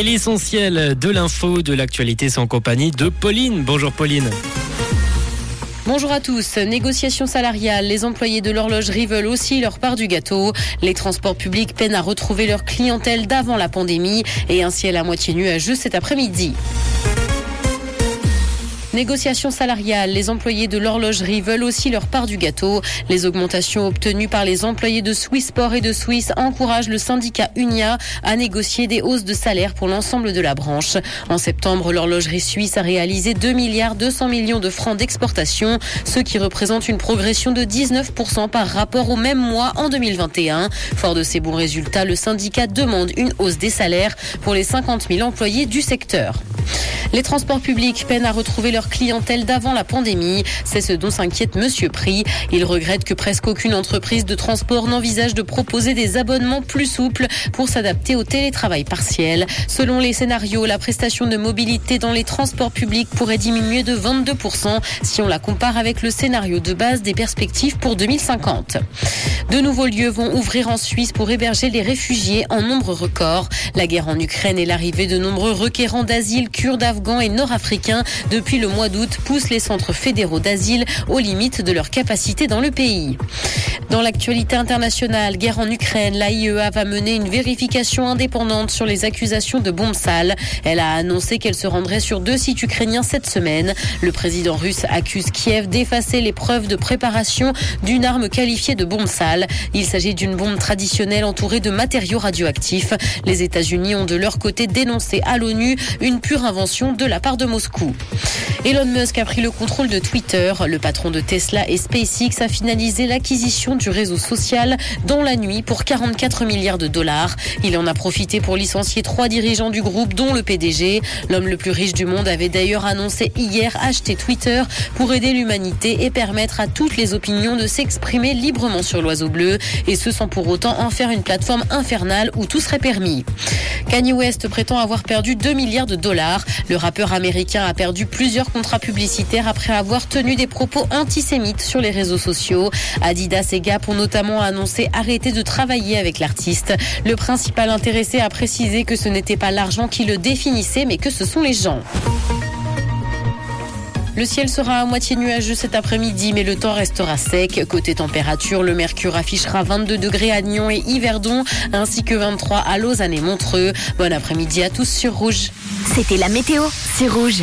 Et l'essentiel de l'info, de l'actualité, c'est en compagnie de Pauline. Bonjour Pauline. Bonjour à tous. Négociations salariales. Les employés de l'horlogerie veulent aussi leur part du gâteau. Les transports publics peinent à retrouver leur clientèle d'avant la pandémie et un ciel à moitié nuageux cet après-midi. Négociations salariales. Les employés de l'horlogerie veulent aussi leur part du gâteau. Les augmentations obtenues par les employés de Swissport et de Swiss encouragent le syndicat Unia à négocier des hausses de salaire pour l'ensemble de la branche. En septembre, l'horlogerie suisse a réalisé 2 milliards 200 millions de francs d'exportation, ce qui représente une progression de 19% par rapport au même mois en 2021. Fort de ces bons résultats, le syndicat demande une hausse des salaires pour les 50 000 employés du secteur. Les transports publics peinent à retrouver leur clientèle d'avant la pandémie. C'est ce dont s'inquiète Monsieur Prix. Il regrette que presque aucune entreprise de transport n'envisage de proposer des abonnements plus souples pour s'adapter au télétravail partiel. Selon les scénarios, la prestation de mobilité dans les transports publics pourrait diminuer de 22% si on la compare avec le scénario de base des perspectives pour 2050. De nouveaux lieux vont ouvrir en Suisse pour héberger les réfugiés en nombre record. La guerre en Ukraine et l'arrivée de nombreux requérants d'asile kurdes, afghans et nord-africains depuis le mois d'août poussent les centres fédéraux d'asile aux limites de leur capacité dans le pays. Dans l'actualité internationale, guerre en Ukraine, l'AIEA va mener une vérification indépendante sur les accusations de bombes sales. Elle a annoncé qu'elle se rendrait sur deux sites ukrainiens cette semaine. Le président russe accuse Kiev d'effacer les preuves de préparation d'une arme qualifiée de bombe sale. Il s'agit d'une bombe traditionnelle entourée de matériaux radioactifs. Les États-Unis ont de leur côté dénoncé à l'ONU une pure invention de la part de Moscou. Elon Musk a pris le contrôle de Twitter. Le patron de Tesla et SpaceX a finalisé l'acquisition du réseau social dans la nuit pour 44 milliards de dollars. Il en a profité pour licencier trois dirigeants du groupe, dont le PDG. L'homme le plus riche du monde avait d'ailleurs annoncé hier acheter Twitter pour aider l'humanité et permettre à toutes les opinions de s'exprimer librement sur l'oiseau bleu, et ce sans pour autant en faire une plateforme infernale où tout serait permis. Kanye West prétend avoir perdu 2 milliards de dollars. Rappeur américain a perdu plusieurs contrats publicitaires après avoir tenu des propos antisémites sur les réseaux sociaux. Adidas et Gap ont notamment annoncé arrêter de travailler avec l'artiste. Le principal intéressé a précisé que ce n'était pas l'argent qui le définissait, mais que ce sont les gens. Le ciel sera à moitié nuageux cet après-midi, mais le temps restera sec. Côté température, le mercure affichera 22 degrés à Nyon et Yverdon, ainsi que 23 à Lausanne et Montreux. Bon après-midi à tous sur Rouge. C'était la météo, c'est Rouge.